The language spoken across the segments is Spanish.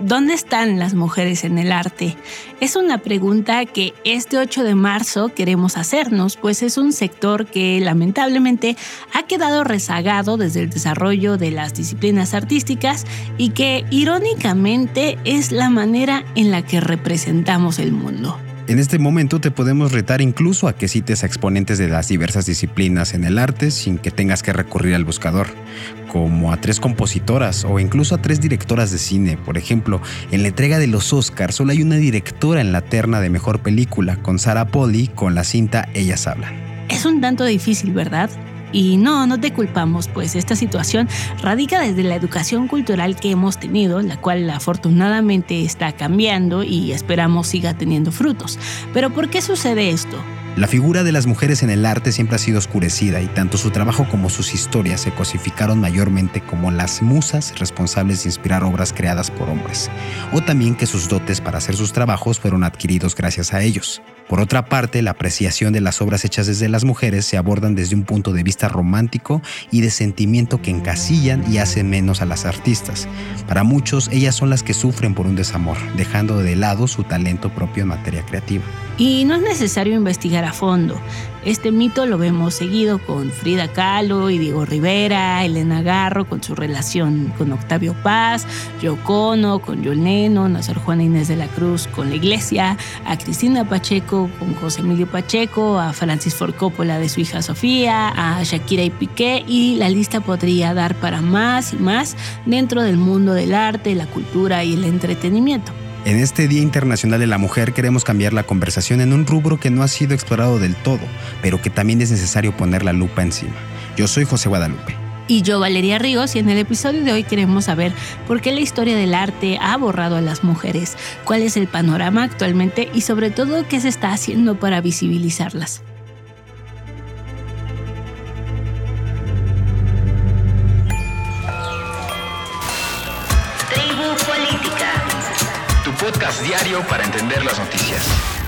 ¿Dónde están las mujeres en el arte? Es una pregunta que este 8 de marzo queremos hacernos, pues es un sector que lamentablemente ha quedado rezagado desde el desarrollo de las disciplinas artísticas y que irónicamente es la manera en la que representamos el mundo. En este momento te podemos retar incluso a que cites a exponentes de las diversas disciplinas en el arte sin que tengas que recurrir al buscador, como a tres compositoras o incluso a tres directoras de cine. Por ejemplo, en la entrega de los Oscars solo hay una directora en la terna de mejor película, con Sarah Polly con la cinta Ellas Hablan. Es un tanto difícil, ¿verdad? Y no, no te culpamos, pues esta situación radica desde la educación cultural que hemos tenido, la cual afortunadamente está cambiando y esperamos siga teniendo frutos. Pero ¿por qué sucede esto? La figura de las mujeres en el arte siempre ha sido oscurecida y tanto su trabajo como sus historias se cosificaron mayormente como las musas responsables de inspirar obras creadas por hombres, o también que sus dotes para hacer sus trabajos fueron adquiridos gracias a ellos. Por otra parte, la apreciación de las obras hechas desde las mujeres se abordan desde un punto de vista romántico y de sentimiento que encasillan y hacen menos a las artistas. Para muchos, ellas son las que sufren por un desamor, dejando de lado su talento propio en materia creativa. Y no es necesario investigar a fondo. Este mito lo vemos seguido con Frida Kahlo y Diego Rivera, Elena Garro con su relación con Octavio Paz, Yocono con a Sor Juana Inés de la Cruz con la Iglesia, a Cristina Pacheco con José Emilio Pacheco, a Francis Ford Coppola de su hija Sofía, a Shakira y Piqué y la lista podría dar para más y más dentro del mundo del arte, la cultura y el entretenimiento. En este Día Internacional de la Mujer queremos cambiar la conversación en un rubro que no ha sido explorado del todo, pero que también es necesario poner la lupa encima. Yo soy José Guadalupe. Y yo, Valeria Ríos, y en el episodio de hoy queremos saber por qué la historia del arte ha borrado a las mujeres, cuál es el panorama actualmente y sobre todo qué se está haciendo para visibilizarlas. Tribu Política. Tu podcast diario para entender las noticias.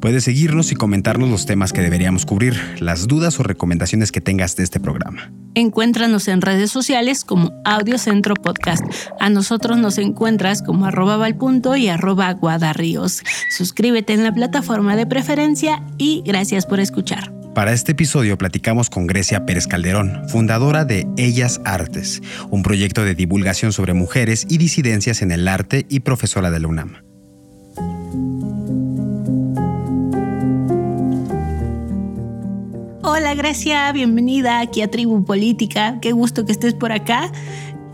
Puedes seguirnos y comentarnos los temas que deberíamos cubrir, las dudas o recomendaciones que tengas de este programa. Encuéntranos en redes sociales como Audio Centro Podcast. A nosotros nos encuentras como arroba valpunto y arroba guadarríos. Suscríbete en la plataforma de preferencia y gracias por escuchar. Para este episodio platicamos con Grecia Pérez Calderón, fundadora de Ellas Artes, un proyecto de divulgación sobre mujeres y disidencias en el arte y profesora de la UNAM. Hola Grecia, bienvenida aquí a Tribu Política. Qué gusto que estés por acá.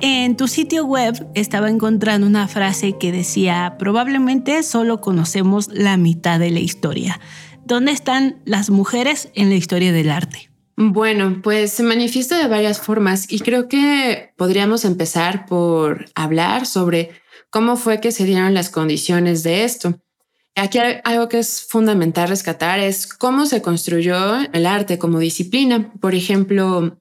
En tu sitio web estaba encontrando una frase que decía, probablemente solo conocemos la mitad de la historia. ¿Dónde están las mujeres en la historia del arte? Bueno, pues se manifiesta de varias formas y creo que podríamos empezar por hablar sobre cómo fue que se dieron las condiciones de esto. Aquí algo que es fundamental rescatar es cómo se construyó el arte como disciplina. Por ejemplo,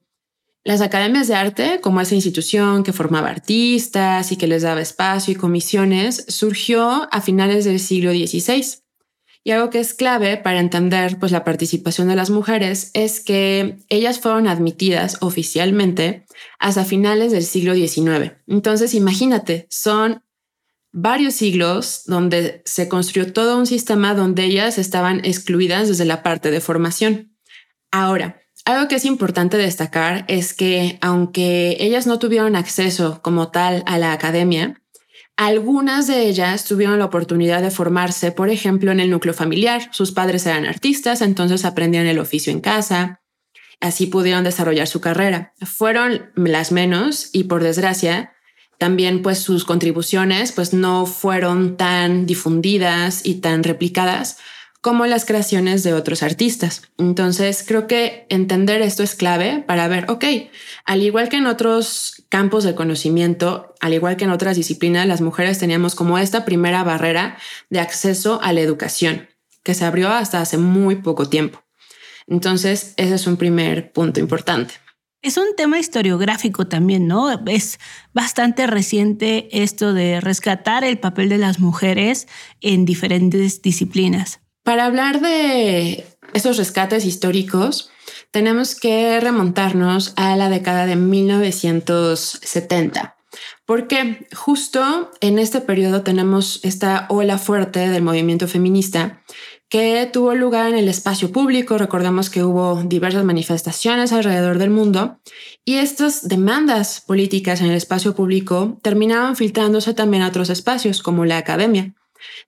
las academias de arte, como esa institución que formaba artistas y que les daba espacio y comisiones, surgió a finales del siglo XVI. Y algo que es clave para entender pues, la participación de las mujeres es que ellas fueron admitidas oficialmente hasta finales del siglo XIX. Entonces, imagínate, son varios siglos donde se construyó todo un sistema donde ellas estaban excluidas desde la parte de formación. Ahora, algo que es importante destacar es que aunque ellas no tuvieron acceso como tal a la academia, algunas de ellas tuvieron la oportunidad de formarse, por ejemplo, en el núcleo familiar. Sus padres eran artistas, entonces aprendían el oficio en casa. Así pudieron desarrollar su carrera. Fueron las menos y por desgracia, también pues sus contribuciones pues no fueron tan difundidas y tan replicadas como las creaciones de otros artistas. Entonces, creo que entender esto es clave para ver, ok, al igual que en otros campos de conocimiento, al igual que en otras disciplinas, las mujeres teníamos como esta primera barrera de acceso a la educación, que se abrió hasta hace muy poco tiempo. Entonces, ese es un primer punto importante. Es un tema historiográfico también, ¿no? Es bastante reciente esto de rescatar el papel de las mujeres en diferentes disciplinas. Para hablar de esos rescates históricos, tenemos que remontarnos a la década de 1970, porque justo en este periodo tenemos esta ola fuerte del movimiento feminista que tuvo lugar en el espacio público. Recordemos que hubo diversas manifestaciones alrededor del mundo y estas demandas políticas en el espacio público terminaban filtrándose también a otros espacios como la academia.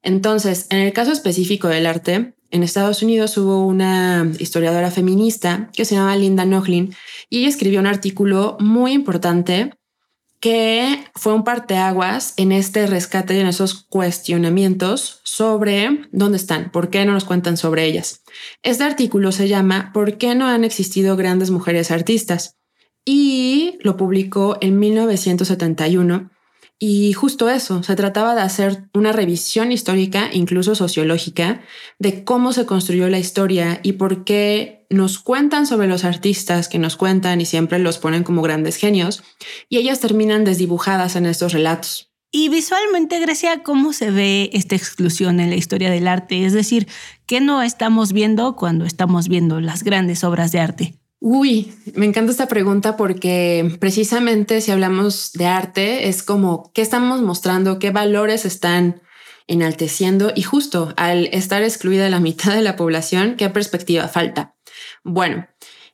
Entonces, en el caso específico del arte, en Estados Unidos hubo una historiadora feminista que se llama Linda Nochlin y ella escribió un artículo muy importante que fue un parteaguas en este rescate y en esos cuestionamientos sobre dónde están, por qué no nos cuentan sobre ellas. Este artículo se llama ¿Por qué no han existido grandes mujeres artistas? y lo publicó en 1971 y justo eso, se trataba de hacer una revisión histórica, incluso sociológica, de cómo se construyó la historia y por qué nos cuentan sobre los artistas que nos cuentan y siempre los ponen como grandes genios, y ellas terminan desdibujadas en estos relatos. Y visualmente, Grecia, ¿cómo se ve esta exclusión en la historia del arte? Es decir, ¿qué no estamos viendo cuando estamos viendo las grandes obras de arte? Uy, me encanta esta pregunta porque precisamente si hablamos de arte es como qué estamos mostrando, qué valores están enalteciendo y justo al estar excluida la mitad de la población, ¿qué perspectiva falta? Bueno,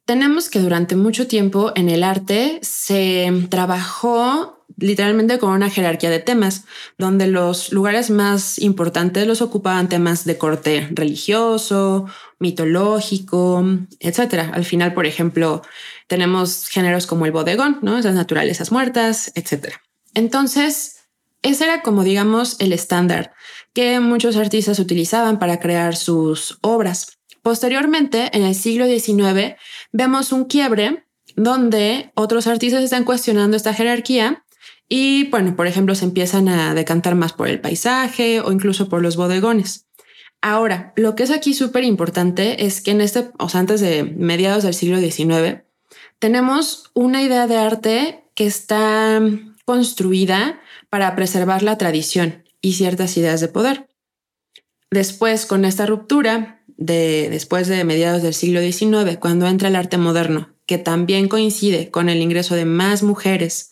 tenemos que durante mucho tiempo en el arte se trabajó literalmente con una jerarquía de temas, donde los lugares más importantes los ocupaban temas de corte religioso, mitológico, etcétera. Al final, por ejemplo, tenemos géneros como el bodegón, ¿no? Esas naturalezas muertas, etcétera. Entonces, ese era como digamos el estándar que muchos artistas utilizaban para crear sus obras. Posteriormente, en el siglo XIX, vemos un quiebre donde otros artistas están cuestionando esta jerarquía y bueno, por ejemplo, se empiezan a decantar más por el paisaje o incluso por los bodegones. Ahora, lo que es aquí súper importante es que en este, o sea, antes de mediados del siglo XIX, tenemos una idea de arte que está construida para preservar la tradición y ciertas ideas de poder. Después, con esta ruptura de después de mediados del siglo XIX, cuando entra el arte moderno, que también coincide con el ingreso de más mujeres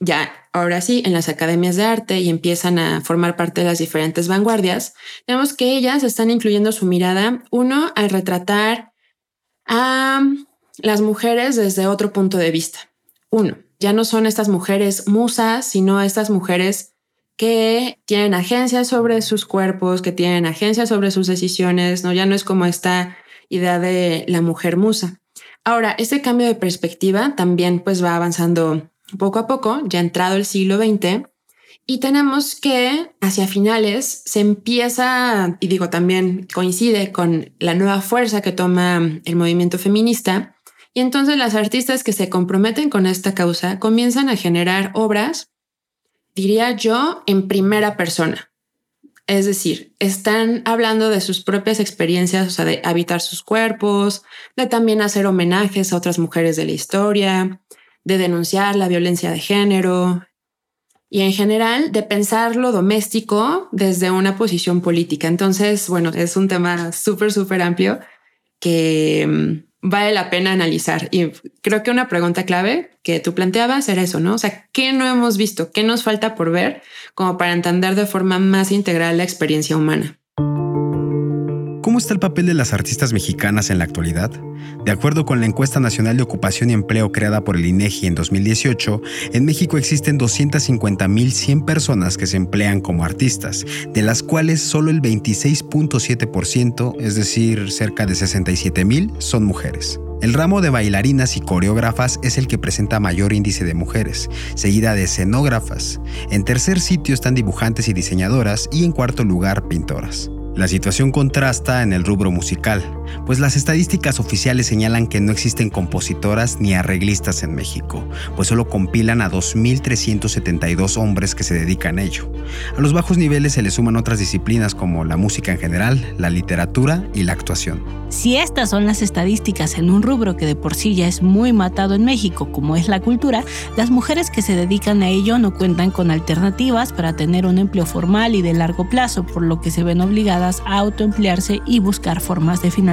ya ahora sí en las academias de arte y empiezan a formar parte de las diferentes vanguardias, vemos que ellas están incluyendo su mirada, uno, al retratar a las mujeres desde otro punto de vista. Uno, ya no son estas mujeres musas, sino estas mujeres que tienen agencia sobre sus cuerpos, que tienen agencia sobre sus decisiones, no ya no es como esta idea de la mujer musa. Ahora, este cambio de perspectiva también pues va avanzando poco a poco, ya entrado el siglo XX, y tenemos que hacia finales se empieza, y digo también coincide con la nueva fuerza que toma el movimiento feminista, y entonces las artistas que se comprometen con esta causa comienzan a generar obras, diría yo, en primera persona. Es decir, están hablando de sus propias experiencias, o sea, de habitar sus cuerpos, de también hacer homenajes a otras mujeres de la historia, de denunciar la violencia de género y en general de pensar lo doméstico desde una posición política. Entonces, bueno, es un tema súper, súper amplio que mm, vale la pena analizar. Y creo que una pregunta clave que tú planteabas era eso, ¿no? O sea, ¿qué no hemos visto? ¿Qué nos falta por ver como para entender de forma más integral la experiencia humana? ¿Cómo está el papel de las artistas mexicanas en la actualidad? De acuerdo con la encuesta nacional de ocupación y empleo creada por el INEGI en 2018, en México existen 250.100 personas que se emplean como artistas, de las cuales solo el 26.7%, es decir, cerca de 67.000, son mujeres. El ramo de bailarinas y coreógrafas es el que presenta mayor índice de mujeres, seguida de escenógrafas. En tercer sitio están dibujantes y diseñadoras y en cuarto lugar pintoras. La situación contrasta en el rubro musical, pues las estadísticas oficiales señalan que no existen compositoras ni arreglistas en México, pues solo compilan a 2.372 hombres que se dedican a ello. A los bajos niveles se le suman otras disciplinas como la música en general, la literatura y la actuación. Si estas son las estadísticas en un rubro que de por sí ya es muy matado en México, como es la cultura, las mujeres que se dedican a ello no cuentan con alternativas para tener un empleo formal y de largo plazo, por lo que se ven obligadas a autoemplearse y buscar formas de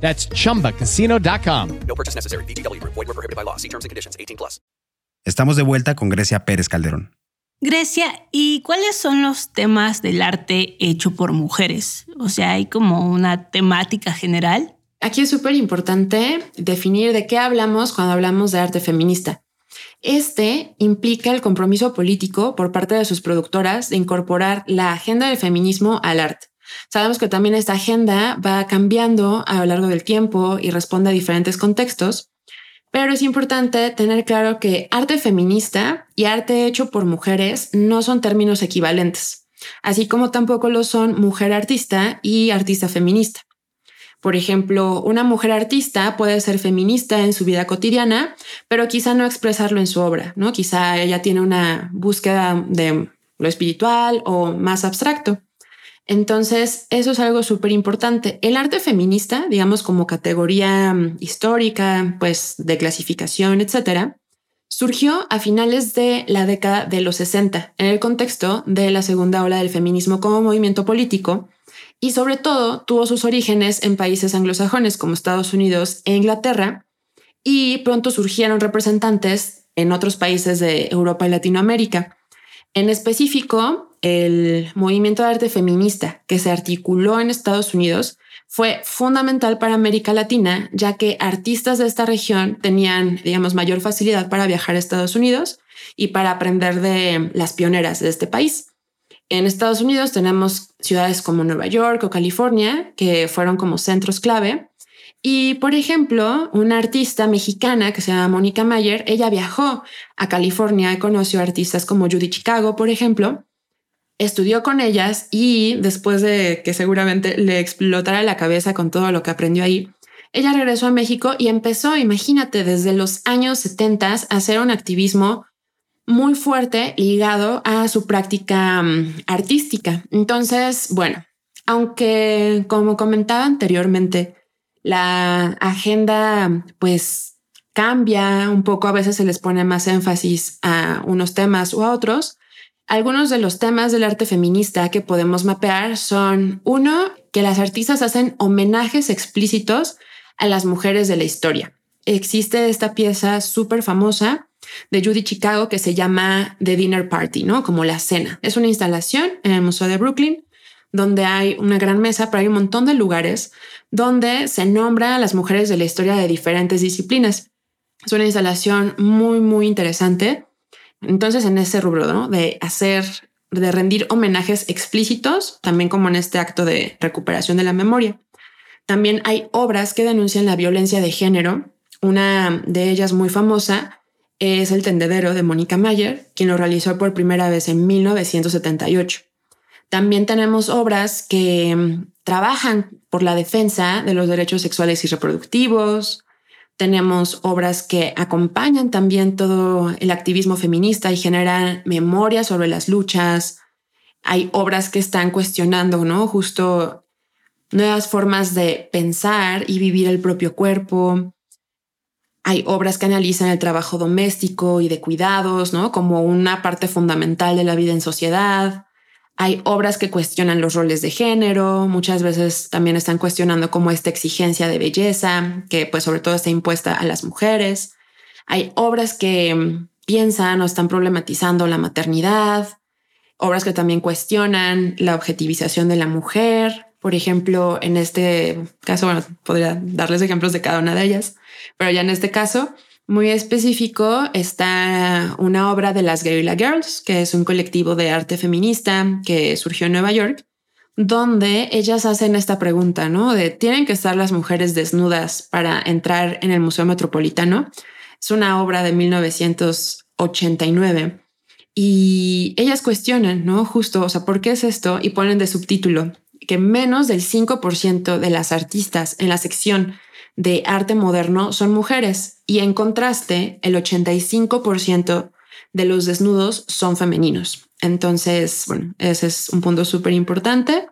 That's chumbacasino.com. No purchase necessary. VGW Group. Void were prohibited by law. See terms and conditions. 18 plus. Estamos de vuelta con Grecia Pérez Calderón. Grecia, ¿y cuáles son los temas del arte hecho por mujeres? O sea, ¿hay como una temática general? Aquí es súper importante definir de qué hablamos cuando hablamos de arte feminista. Este implica el compromiso político por parte de sus productoras de incorporar la agenda del feminismo al arte. Sabemos que también esta agenda va cambiando a lo largo del tiempo y responde a diferentes contextos, pero es importante tener claro que arte feminista y arte hecho por mujeres no son términos equivalentes, así como tampoco lo son mujer artista y artista feminista. Por ejemplo, una mujer artista puede ser feminista en su vida cotidiana, pero quizá no expresarlo en su obra, ¿no? Quizá ella tiene una búsqueda de lo espiritual o más abstracto. Entonces, eso es algo súper importante. El arte feminista, digamos como categoría mm, histórica, pues de clasificación, etcétera, surgió a finales de la década de los 60 en el contexto de la segunda ola del feminismo como movimiento político y sobre todo tuvo sus orígenes en países anglosajones como Estados Unidos e Inglaterra y pronto surgieron representantes en otros países de Europa y Latinoamérica. En específico, el movimiento de arte feminista que se articuló en Estados Unidos fue fundamental para América Latina, ya que artistas de esta región tenían, digamos, mayor facilidad para viajar a Estados Unidos y para aprender de las pioneras de este país. En Estados Unidos tenemos ciudades como Nueva York o California, que fueron como centros clave. Y, por ejemplo, una artista mexicana que se llama Mónica Mayer, ella viajó a California y conoció artistas como Judy Chicago, por ejemplo, estudió con ellas y después de que seguramente le explotara la cabeza con todo lo que aprendió ahí, ella regresó a México y empezó, imagínate, desde los años 70 a hacer un activismo muy fuerte ligado a su práctica mm, artística. Entonces, bueno, aunque como comentaba anteriormente, la agenda pues cambia un poco, a veces se les pone más énfasis a unos temas u a otros, algunos de los temas del arte feminista que podemos mapear son, uno, que las artistas hacen homenajes explícitos a las mujeres de la historia. Existe esta pieza súper famosa de Judy Chicago que se llama The Dinner Party, ¿no? Como la cena. Es una instalación en el Museo de Brooklyn donde hay una gran mesa, pero hay un montón de lugares donde se nombra a las mujeres de la historia de diferentes disciplinas. Es una instalación muy, muy interesante entonces, en ese rubro, ¿no? De hacer, de rendir homenajes explícitos, también como en este acto de recuperación de la memoria. También hay obras que denuncian la violencia de género. Una de ellas muy famosa es El Tendedero de Mónica Mayer, quien lo realizó por primera vez en 1978. También tenemos obras que mm, trabajan por la defensa de los derechos sexuales y reproductivos, tenemos obras que acompañan también todo el activismo feminista y generan memoria sobre las luchas Hay obras que están cuestionando, ¿no? Justo nuevas formas de pensar y vivir el propio cuerpo. Hay obras que analizan el trabajo doméstico y de cuidados, ¿no? Como una parte fundamental de la vida en sociedad. Hay obras que cuestionan los roles de género, muchas veces también están cuestionando como esta exigencia de belleza, que pues sobre todo está impuesta a las mujeres. Hay obras que mm, piensan o están problematizando la maternidad, obras que también cuestionan la objetivización de la mujer. Por ejemplo, en este caso, bueno, podría darles ejemplos de cada una de ellas, pero ya en este caso, muy específico está una obra de las Guerrilla Girls, que es un colectivo de arte feminista que surgió en Nueva York, donde ellas hacen esta pregunta, ¿no? De ¿tienen que estar las mujeres desnudas para entrar en el Museo Metropolitano? Es una obra de 1989 y ellas cuestionan, ¿no? Justo, o sea, ¿por qué es esto? Y ponen de subtítulo que menos del 5% de las artistas en la sección de arte moderno son mujeres y en contraste el 85% de los desnudos son femeninos. Entonces, bueno, ese es un punto súper importante.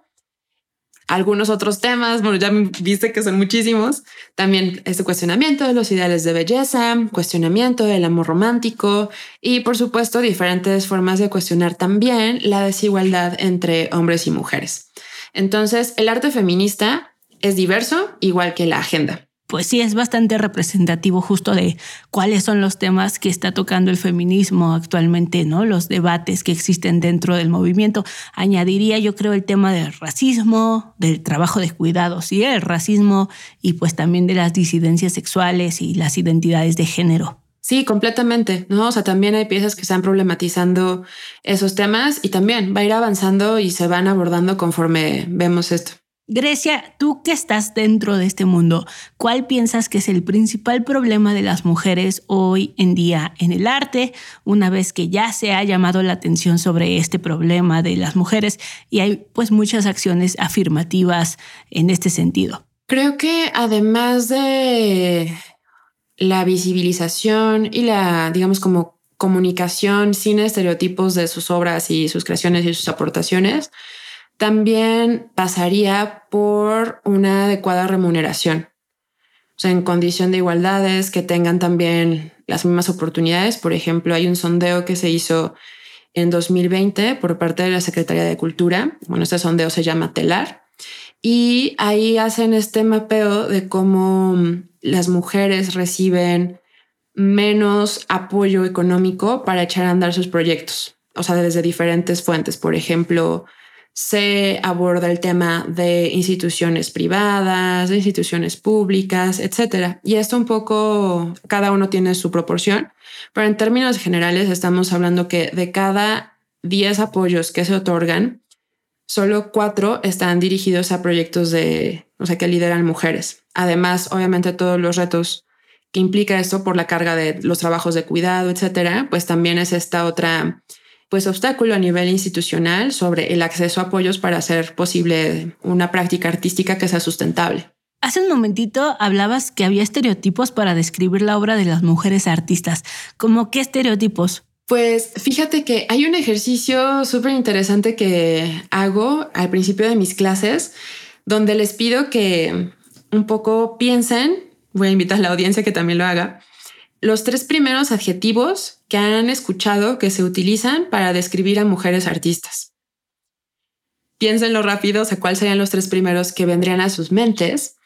Algunos otros temas, bueno, ya viste que son muchísimos. También este cuestionamiento de los ideales de belleza, cuestionamiento del amor romántico y, por supuesto, diferentes formas de cuestionar también la desigualdad entre hombres y mujeres. Entonces, el arte feminista es diverso, igual que la agenda pues sí es bastante representativo justo de cuáles son los temas que está tocando el feminismo actualmente, ¿no? Los debates que existen dentro del movimiento. Añadiría yo creo el tema del racismo, del trabajo de cuidados y el racismo y pues también de las disidencias sexuales y las identidades de género. Sí, completamente, ¿no? O sea, también hay piezas que están problematizando esos temas y también va a ir avanzando y se van abordando conforme vemos esto. Grecia, tú que estás dentro de este mundo, ¿cuál piensas que es el principal problema de las mujeres hoy en día en el arte, una vez que ya se ha llamado la atención sobre este problema de las mujeres y hay pues muchas acciones afirmativas en este sentido? Creo que además de la visibilización y la, digamos, como comunicación sin estereotipos de sus obras y sus creaciones y sus aportaciones, también pasaría por una adecuada remuneración. O sea, en condición de igualdades, que tengan también las mismas oportunidades. Por ejemplo, hay un sondeo que se hizo en 2020 por parte de la Secretaría de Cultura. Bueno, este sondeo se llama TELAR. Y ahí hacen este mapeo de cómo las mujeres reciben menos apoyo económico para echar a andar sus proyectos. O sea, desde diferentes fuentes. Por ejemplo, se aborda el tema de instituciones privadas, de instituciones públicas, etcétera. Y esto un poco, cada uno tiene su proporción, pero en términos generales estamos hablando que de cada 10 apoyos que se otorgan, solo cuatro están dirigidos a proyectos de, o sea, que lideran mujeres. Además, obviamente todos los retos que implica esto por la carga de los trabajos de cuidado, etcétera, pues también es esta otra pues obstáculo a nivel institucional sobre el acceso a apoyos para hacer posible una práctica artística que sea sustentable. Hace un momentito hablabas que había estereotipos para describir la obra de las mujeres artistas. ¿Cómo qué estereotipos? Pues fíjate que hay un ejercicio súper interesante que hago al principio de mis clases, donde les pido que un poco piensen, voy a invitar a la audiencia que también lo haga, los tres primeros adjetivos que han escuchado que se utilizan para describir a mujeres artistas. Piénsenlo rápido, o cuáles serían los tres primeros que vendrían a sus mentes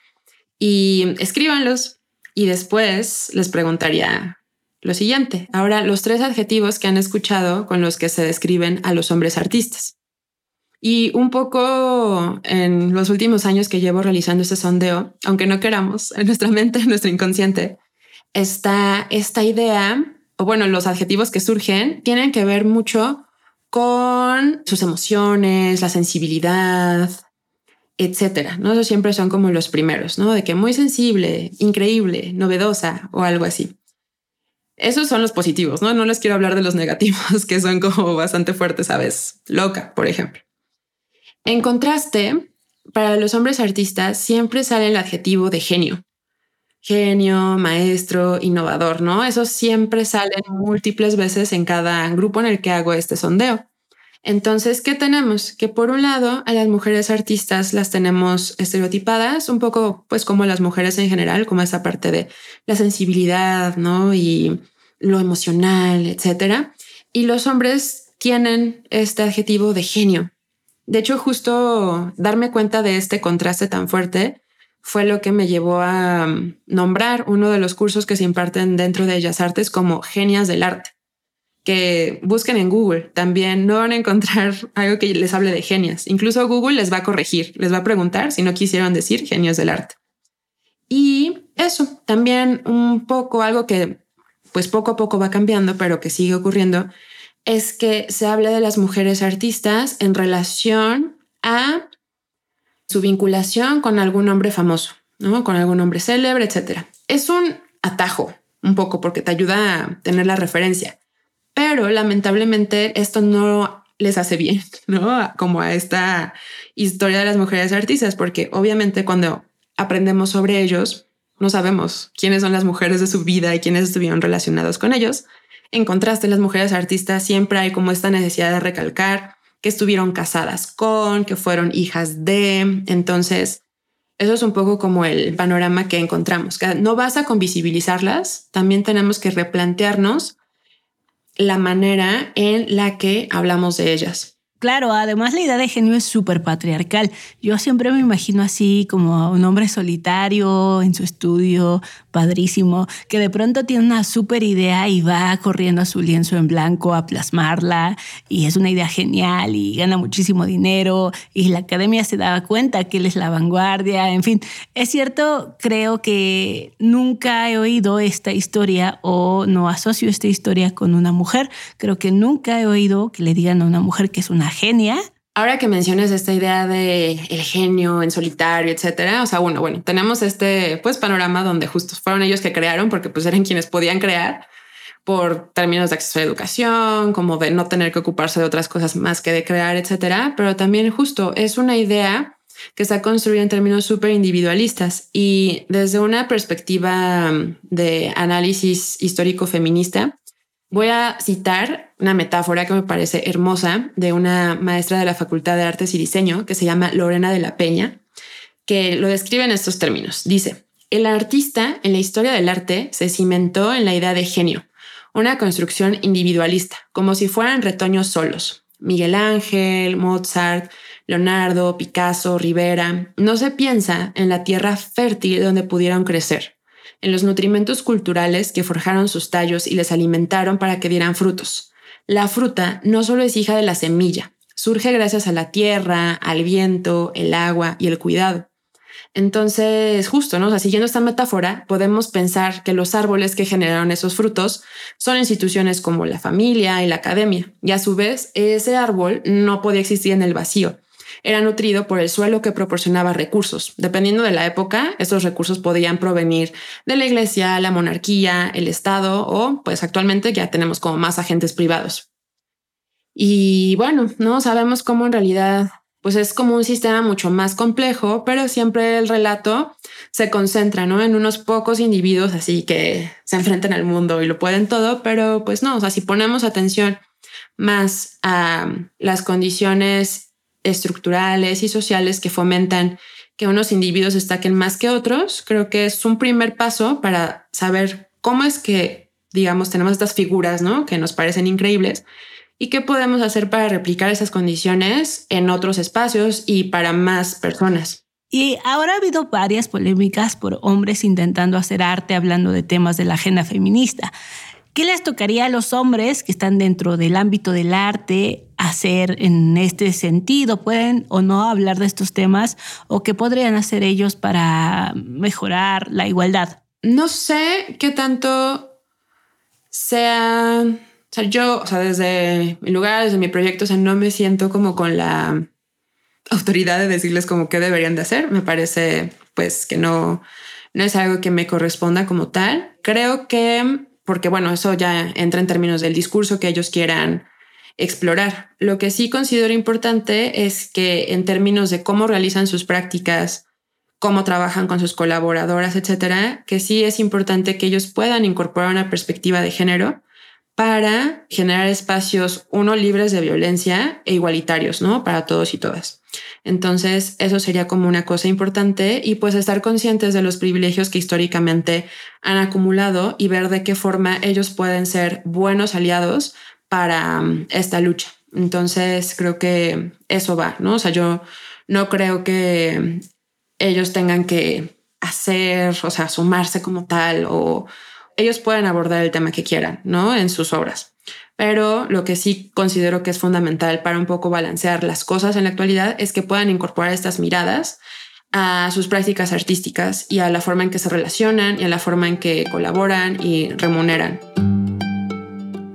y escríbanlos. Y después les preguntaría lo siguiente. Ahora, los tres adjetivos que han escuchado con los que se describen a los hombres artistas. Y un poco en los últimos años que llevo realizando este sondeo, aunque no queramos, en nuestra mente, en nuestro inconsciente, está esta idea, o bueno, los adjetivos que surgen tienen que ver mucho con sus emociones, la sensibilidad, etcétera. ¿no? Esos siempre son como los primeros, ¿no? De que muy sensible, increíble, novedosa o algo así. Esos son los positivos, ¿no? No les quiero hablar de los negativos, que son como bastante fuertes, ¿sabes? Loca, por ejemplo. En contraste, para los hombres artistas siempre sale el adjetivo de genio genio, maestro, innovador, ¿no? Eso siempre sale múltiples veces en cada grupo en el que hago este sondeo. Entonces, ¿qué tenemos? Que por un lado, a las mujeres artistas las tenemos estereotipadas, un poco pues como las mujeres en general, como esa parte de la sensibilidad, ¿no? Y lo emocional, etcétera. Y los hombres tienen este adjetivo de genio. De hecho, justo darme cuenta de este contraste tan fuerte fue lo que me llevó a mm, nombrar uno de los cursos que se imparten dentro de Bellas Artes como genias del arte. Que busquen en Google. También no van a encontrar algo que les hable de genias. Incluso Google les va a corregir, les va a preguntar si no quisieron decir genios del arte. Y eso, también un poco algo que pues poco a poco va cambiando, pero que sigue ocurriendo, es que se habla de las mujeres artistas en relación a su vinculación con algún hombre famoso, ¿no? Con algún hombre célebre, etc. Es un atajo, un poco, porque te ayuda a tener la referencia. Pero lamentablemente esto no les hace bien, ¿no? Como a esta historia de las mujeres artistas, porque obviamente cuando aprendemos sobre ellos, no sabemos quiénes son las mujeres de su vida y quiénes estuvieron relacionados con ellos. En contraste, las mujeres artistas siempre hay como esta necesidad de recalcar que estuvieron casadas con, que fueron hijas de. Entonces, eso es un poco como el panorama que encontramos. No basta con visibilizarlas, también tenemos que replantearnos la manera en la que hablamos de ellas. Claro, además la idea de genio es súper patriarcal. Yo siempre me imagino así como un hombre solitario en su estudio, padrísimo, que de pronto tiene una súper idea y va corriendo a su lienzo en blanco a plasmarla y es una idea genial y gana muchísimo dinero y la academia se da cuenta que él es la vanguardia, en fin, es cierto, creo que nunca he oído esta historia o no asocio esta historia con una mujer, creo que nunca he oído que le digan a una mujer que es una genia. Ahora que mencionas esta idea de el genio en solitario, etcétera, o sea, bueno, bueno, tenemos este pues panorama donde justo fueron ellos que crearon porque pues eran quienes podían crear por términos de acceso a educación, como de no tener que ocuparse de otras cosas más que de crear, etcétera, pero también justo es una idea que está construida en términos súper individualistas y desde una perspectiva de análisis histórico feminista, Voy a citar una metáfora que me parece hermosa de una maestra de la Facultad de Artes y Diseño que se llama Lorena de la Peña, que lo describe en estos términos. Dice, el artista en la historia del arte se cimentó en la idea de genio, una construcción individualista, como si fueran retoños solos. Miguel Ángel, Mozart, Leonardo, Picasso, Rivera, no se piensa en la tierra fértil donde pudieron crecer en los nutrimentos culturales que forjaron sus tallos y les alimentaron para que dieran frutos. La fruta no solo es hija de la semilla, surge gracias a la tierra, al viento, el agua y el cuidado. Entonces, justo, ¿no? siguiendo esta metáfora, podemos pensar que los árboles que generaron esos frutos son instituciones como la familia y la academia, y a su vez, ese árbol no podía existir en el vacío, era nutrido por el suelo que proporcionaba recursos. Dependiendo de la época, estos recursos podían provenir de la iglesia, la monarquía, el Estado o pues actualmente ya tenemos como más agentes privados. Y bueno, no sabemos cómo en realidad pues es como un sistema mucho más complejo, pero siempre el relato se concentra ¿no? en unos pocos individuos así que se enfrentan al mundo y lo pueden todo, pero pues no, o sea, si ponemos atención más a las condiciones estructurales y sociales que fomentan que unos individuos destaquen más que otros, creo que es un primer paso para saber cómo es que, digamos, tenemos estas figuras, ¿no? Que nos parecen increíbles y qué podemos hacer para replicar esas condiciones en otros espacios y para más personas. Y ahora ha habido varias polémicas por hombres intentando hacer arte hablando de temas de la agenda feminista. ¿Qué les tocaría a los hombres que están dentro del ámbito del arte hacer en este sentido? ¿Pueden o no hablar de estos temas? ¿O qué podrían hacer ellos para mejorar la igualdad? No sé qué tanto sea... O sea, yo, o sea, desde mi lugar, desde mi proyecto, o sea, no me siento como con la autoridad de decirles como qué deberían de hacer. Me parece, pues, que no, no es algo que me corresponda como tal. Creo que porque bueno, eso ya entra en términos del discurso que ellos quieran explorar. Lo que sí considero importante es que en términos de cómo realizan sus prácticas, cómo trabajan con sus colaboradoras, etcétera, que sí es importante que ellos puedan incorporar una perspectiva de género, para generar espacios, uno, libres de violencia e igualitarios, ¿no? Para todos y todas. Entonces, eso sería como una cosa importante y pues estar conscientes de los privilegios que históricamente han acumulado y ver de qué forma ellos pueden ser buenos aliados para um, esta lucha. Entonces, creo que eso va, ¿no? O sea, yo no creo que ellos tengan que hacer, o sea, sumarse como tal o ellos pueden abordar el tema que quieran, ¿no? En sus obras. Pero lo que sí considero que es fundamental para un poco balancear las cosas en la actualidad es que puedan incorporar estas miradas a sus prácticas artísticas y a la forma en que se relacionan y a la forma en que colaboran y remuneran.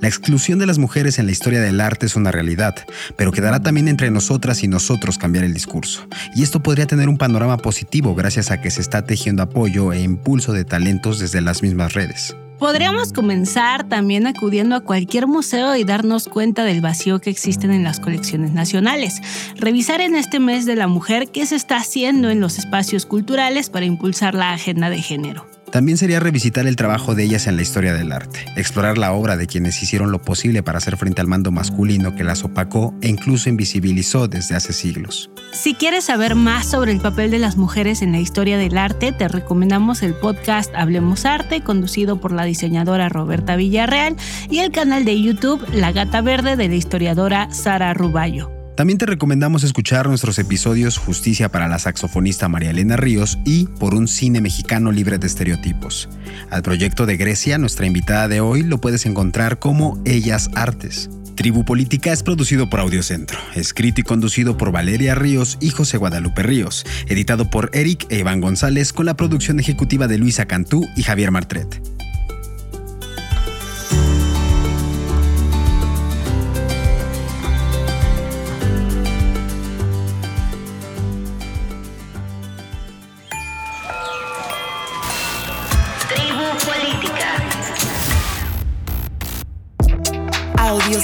La exclusión de las mujeres en la historia del arte es una realidad, pero quedará también entre nosotras y nosotros cambiar el discurso. Y esto podría tener un panorama positivo gracias a que se está tejiendo apoyo e impulso de talentos desde las mismas redes. Podríamos comenzar también acudiendo a cualquier museo y darnos cuenta del vacío que existen en las colecciones nacionales. Revisar en este mes de la mujer qué se está haciendo en los espacios culturales para impulsar la agenda de género. También sería revisitar el trabajo de ellas en la historia del arte, explorar la obra de quienes hicieron lo posible para hacer frente al mando masculino que las opacó e incluso invisibilizó desde hace siglos. Si quieres saber más sobre el papel de las mujeres en la historia del arte, te recomendamos el podcast Hablemos Arte, conducido por la diseñadora Roberta Villarreal, y el canal de YouTube La Gata Verde de la historiadora Sara Ruballo. También te recomendamos escuchar nuestros episodios Justicia para la saxofonista María Elena Ríos y Por un cine mexicano libre de estereotipos. Al proyecto de Grecia, nuestra invitada de hoy, lo puedes encontrar como Ellas Artes. Tribu Política es producido por Audiocentro, escrito y conducido por Valeria Ríos y José Guadalupe Ríos, editado por Eric e Iván González con la producción ejecutiva de Luisa Cantú y Javier Martret.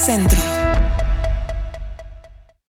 Audiocentro.